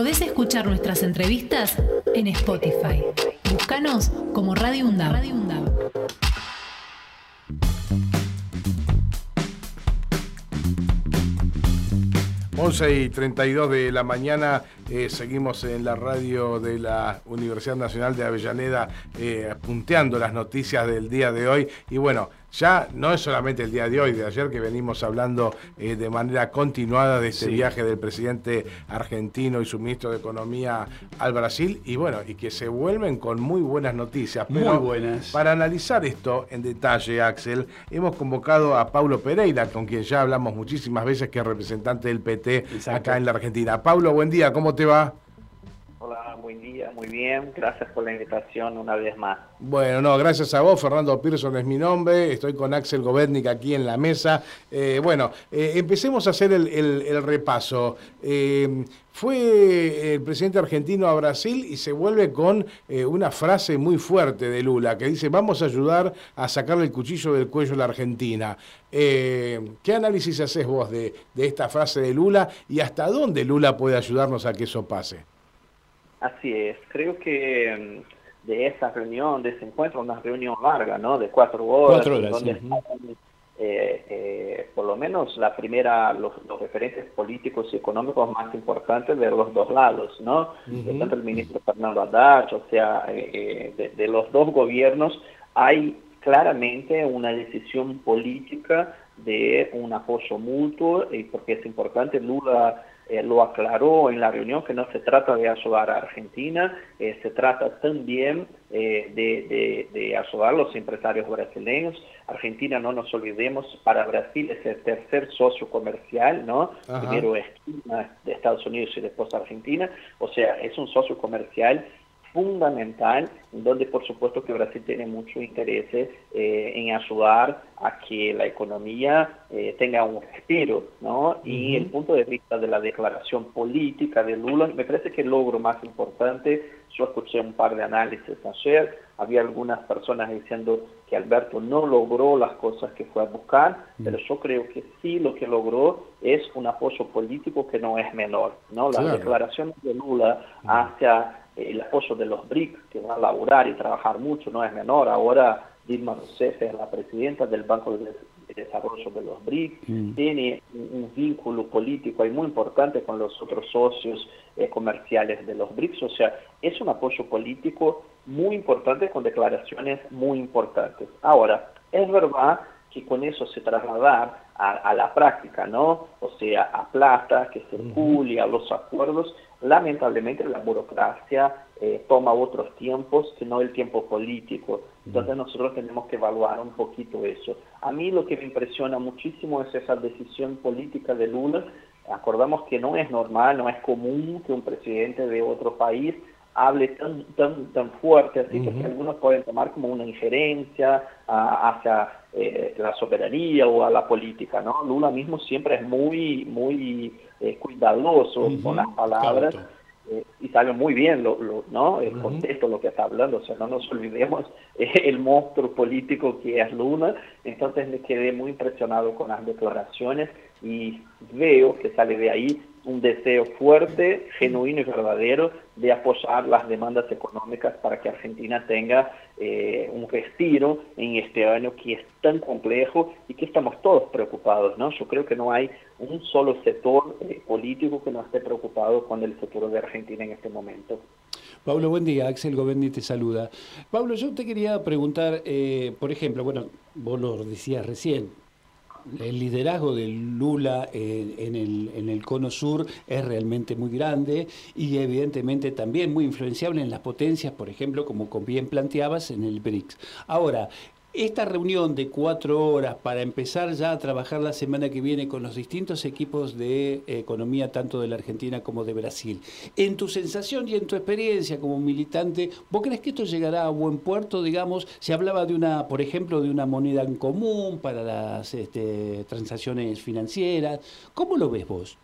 Podés escuchar nuestras entrevistas en Spotify. Búscanos como Radio UNDAB. Radio. 11 y 32 de la mañana eh, seguimos en la radio de la Universidad Nacional de Avellaneda eh, punteando las noticias del día de hoy y bueno, ya no es solamente el día de hoy, de ayer que venimos hablando eh, de manera continuada de este viaje del presidente argentino y su ministro de Economía al Brasil y bueno, y que se vuelven con muy buenas noticias. Pero muy buenas. Para analizar esto en detalle, Axel, hemos convocado a Paulo Pereira, con quien ya hablamos muchísimas veces, que es representante del PT acá en la Argentina. Paulo, buen día, ¿cómo te va? Hola, buen día, muy bien. Gracias por la invitación una vez más. Bueno, no, gracias a vos. Fernando Pearson es mi nombre. Estoy con Axel Govetnik aquí en la mesa. Eh, bueno, eh, empecemos a hacer el, repaso. Eh, fue el presidente argentino a Brasil y se vuelve con una frase muy fuerte de Lula que dice, vamos a ayudar a sacarle el cuchillo del cuello a la Argentina. ¿Qué análisis haces vos de esta frase de Lula y hasta dónde Lula puede ayudarnos a que eso pase? Así es, creo que mm, de esa reunión, de ese encuentro, una reunión larga, ¿no? De cuatro horas, donde eh, eh, por lo menos la primera, los, referentes políticos y económicos más importantes de los dos lados, ¿no? Tanto el ministro Fernando Haddad, o sea, eh, de, de los dos gobiernos hay claramente una decisión política de un apoyo mutuo, y porque es importante, Lula eh, lo aclaró en la reunión que no se trata de ayudar a Argentina, eh, se trata también eh, de, de, ayudar a los empresarios brasileños. Argentina, no nos olvidemos, para Brasil es el tercer socio comercial, ¿no? Primero es de Estados Unidos y después Argentina, o sea, es un socio comercial fundamental, donde por supuesto que Brasil tiene mucho interés eh, en ayudar a que la economía eh, tenga un respiro, ¿no? Y el punto de vista de la declaración política de Lula, me parece que el logro más importante, yo escuché un par de análisis ayer, había algunas personas diciendo que Alberto no logró las cosas que fue a buscar, pero yo creo que sí lo que logró es un apoyo político que no es menor, ¿no? La declaración de Lula hacia el apoyo de los BRIC, que van a laburar y trabajar mucho, no es menor. Ahora Dilma Rousseff es la presidenta del Banco de Desarrollo de los BRIC, mm. tiene un, vínculo político muy importante con los otros socios eh, comerciales de los BRICS, o sea, es un apoyo político muy importante con declaraciones muy importantes. Ahora, es verdad que con eso se trasladar a, la práctica, ¿no? O sea, a plata, que circule, a los acuerdos, lamentablemente la burocracia eh, toma otros tiempos que no el tiempo político. Entonces nosotros tenemos que evaluar un poquito eso. A mí lo que me impresiona muchísimo es esa decisión política de Lula. Acordamos que no es normal, no es común que un presidente de otro país hable tan tan tan fuerte, así que algunos pueden tomar como una injerencia hacia eh, la soberanía o a la política, ¿no? Lula mismo siempre es muy muy eh, cuidadoso con las palabras eh, y sabe muy bien lo, lo ¿no? el contexto, lo que está hablando, o sea, no nos olvidemos el monstruo político que es Lula, entonces me quedé muy impresionado con las declaraciones y veo que sale de ahí un deseo fuerte, genuino y verdadero de apoyar las demandas económicas para que Argentina tenga eh, un respiro en este año que es tan complejo y que estamos todos preocupados, ¿no? Yo creo que no hay un solo sector eh, político que no esté preocupado con el futuro de Argentina en este momento. Pablo, buen día. Axel Govendi te saluda. Pablo, yo te quería preguntar, eh, por ejemplo, bueno, vos lo decías recién, el liderazgo de Lula en, el, en, el, cono sur es realmente muy grande y evidentemente también muy influenciable en las potencias, por ejemplo, como bien planteabas, en el BRICS. Ahora, esta reunión de cuatro horas para empezar ya a trabajar la semana que viene con los distintos equipos de economía, tanto de la Argentina como de Brasil. En tu sensación y en tu experiencia como militante, ¿vos crees que esto llegará a buen puerto? Digamos, se hablaba de una, por ejemplo, de una moneda en común para las este, transacciones financieras. ¿Cómo lo ves vos?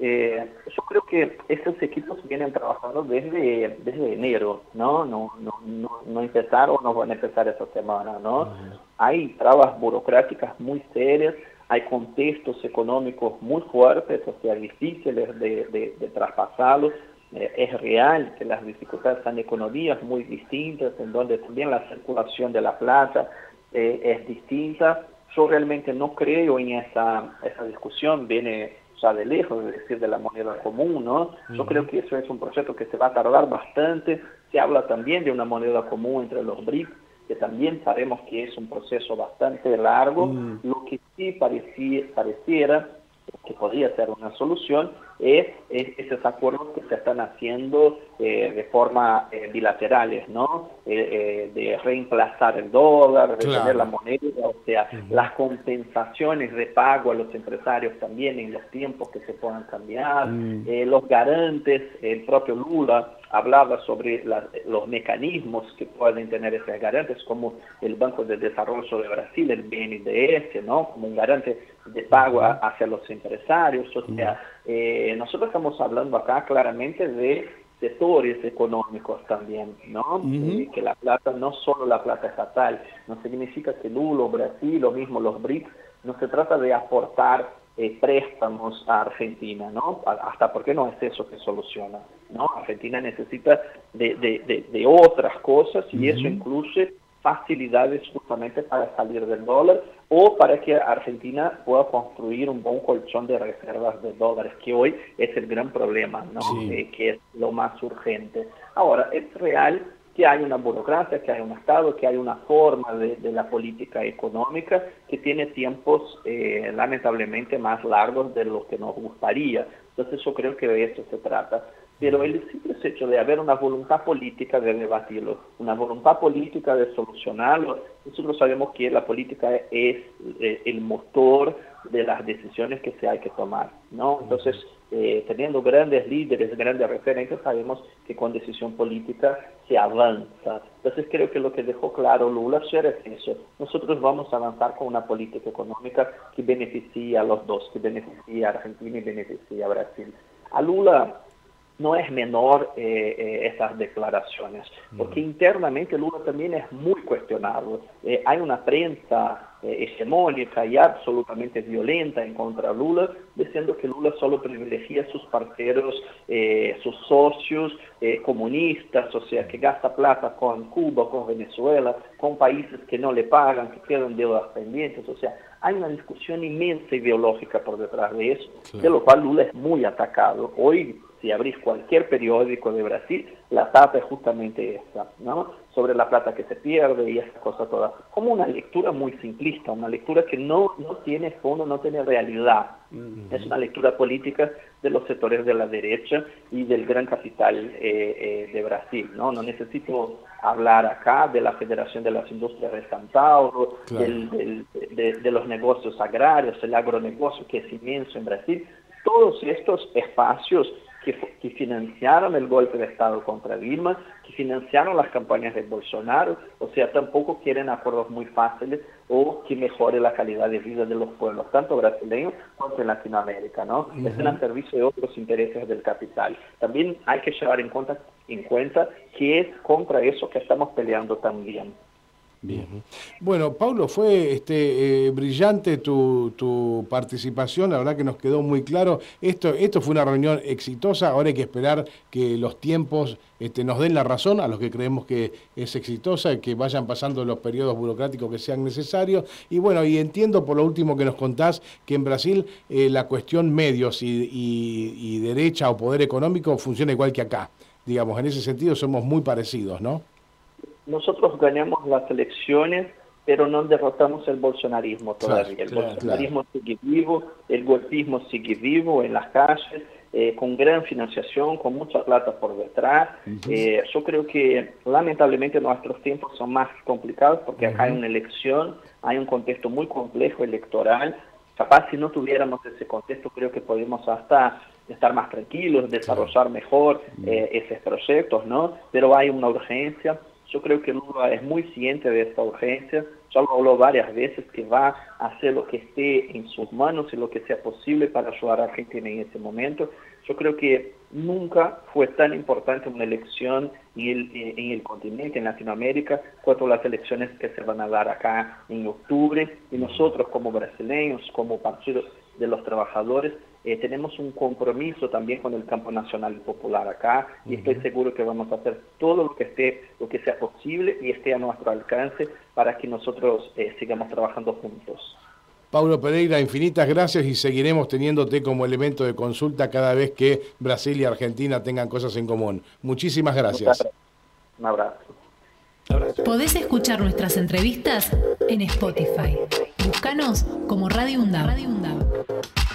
Eh, yo creo que esos equipos vienen trabajando desde, desde enero, ¿no? No, no, no, no empezaron o no van a empezar esta semana, ¿no? Hay trabas burocráticas muy serias, hay contextos económicos muy fuertes, o sea, difíciles de, de, traspasarlos. Eh, es real que las dificultades están en economías muy distintas, en donde también la circulación de la plata eh, es distinta. Yo realmente no creo en esa, esa discusión, viene ya de lejos, es decir, de la moneda común, ¿no? Yo creo que eso es un proceso que se va a tardar bastante. Se habla también de una moneda común entre los BRICS, que también sabemos que es un proceso bastante largo. Mm. Lo que sí pareciera que podría ser una solución es, esos acuerdos que se están haciendo eh, de forma eh, bilaterales, ¿no? Eh, de reemplazar el dólar, de tener la moneda, o sea, las compensaciones de pago a los empresarios también en los tiempos que se puedan cambiar, mm. los garantes, el propio Lula hablaba sobre los mecanismos que pueden tener esos garantes, como el Banco de Desarrollo de Brasil, el BNDES, ¿no? como un garante de pago hacia los empresarios. O sea, eh, nosotros estamos hablando acá claramente de sectores económicos también, ¿no? Eh, que la plata, no solo la plata estatal, no significa que Lula, Brasil, lo mismo los BRICS, no se trata de aportar eh, préstamos a Argentina, ¿no? Hasta porque no es eso que soluciona, ¿no? Argentina necesita de, de, de, otras cosas y eso incluye facilidades justamente para salir del dólar o para que Argentina pueda construir un buen colchón de reservas de dólares, que hoy es el gran problema, ¿no? Eh, que es lo más urgente. Ahora, es real que hay una burocracia, que hay un Estado, que hay una forma de, la política económica que tiene tiempos eh, lamentablemente más largos de lo que nos gustaría. Entonces yo creo que de eso se trata. Pero el simple hecho de haber una voluntad política de debatirlo, una voluntad política de solucionarlo, nosotros sabemos que la política es eh, el motor de las decisiones que se hay que tomar, ¿no? Entonces, eh, teniendo grandes líderes, grandes referentes, sabemos que con decisión política se avanza. Entonces creo que lo que dejó claro Lula ayer es eso. Nosotros vamos a avanzar con una política económica que beneficie a los dos, que beneficie a Argentina y beneficie a Brasil. A Lula no es menor eh, eh, esas declaraciones, porque internamente Lula también es muy cuestionado. Eh, hay una prensa hegemónica y absolutamente violenta en contra de Lula, diciendo que Lula solo privilegia a sus parceros, sus socios comunistas, o sea, que gasta plata con Cuba, con Venezuela, con países que no le pagan, que quedan deudas pendientes, o sea, hay una discusión inmensa ideológica por detrás de eso, de lo cual Lula es muy atacado. Hoy si abrís cualquier periódico de Brasil, la tapa es justamente esa, ¿no? Sobre la plata que se pierde y esas cosas todas. Como una lectura muy simplista, una lectura que no, no tiene fondo, no tiene realidad. Mm. Es una lectura política de los sectores de la derecha y del gran capital eh, eh, de Brasil, ¿no? No necesito hablar acá de la Federación de las Industrias de San Paulo, de, de los negocios agrarios, el agronegocio que es inmenso en Brasil. Todos estos espacios que, financiaron el golpe de Estado contra Dilma, que financiaron las campañas de Bolsonaro, o sea, tampoco quieren acuerdos muy fáciles o que mejore la calidad de vida de los pueblos, tanto brasileños como en Latinoamérica, ¿no? Están al servicio de otros intereses del capital. También hay que llevar en cuenta, en cuenta que es contra eso que estamos peleando también. Bien. Bueno, Paulo, fue este, eh, brillante tu, tu, participación, la verdad que nos quedó muy claro. Esto, esto fue una reunión exitosa, ahora hay que esperar que los tiempos este, nos den la razón a los que creemos que es exitosa, que vayan pasando los periodos burocráticos que sean necesarios. Y bueno, y entiendo por lo último que nos contás que en Brasil eh, la cuestión medios y, y derecha o poder económico funciona igual que acá. Digamos, en ese sentido somos muy parecidos, ¿no? Nosotros ganamos las elecciones, pero no derrotamos el bolsonarismo todavía. el bolsonarismo sigue vivo, el golpismo sigue vivo en las calles, eh, con gran financiación, con mucha plata por detrás. Eh, yo creo que lamentablemente nuestros tiempos son más complicados porque acá hay una elección, hay un contexto muy complejo electoral. Capaz si no tuviéramos ese contexto, creo que podemos hasta estar más tranquilos, desarrollar mejor eh, esos proyectos, ¿no? Pero hay una urgencia. Yo creo que Lula es muy ciente de esta urgencia, ya lo habló varias veces que va a hacer lo que esté en sus manos y lo que sea posible para ayudar a Argentina en ese momento. Yo creo que nunca fue tan importante una elección en el, en el continente, en Latinoamérica, cuanto las elecciones que se van a dar acá en octubre. Y nosotros como brasileños, como Partido de los Trabajadores, eh, tenemos un compromiso también con el campo nacional y popular acá y estoy seguro que vamos a hacer todo lo que esté, lo que sea posible y esté a nuestro alcance para que nosotros eh, sigamos trabajando juntos. Paulo Pereira, infinitas gracias y seguiremos teniéndote como elemento de consulta cada vez que Brasil y Argentina tengan cosas en común. Muchísimas gracias. Un abrazo. Podés escuchar nuestras entrevistas en Spotify. Búscanos como Radio UNDAV.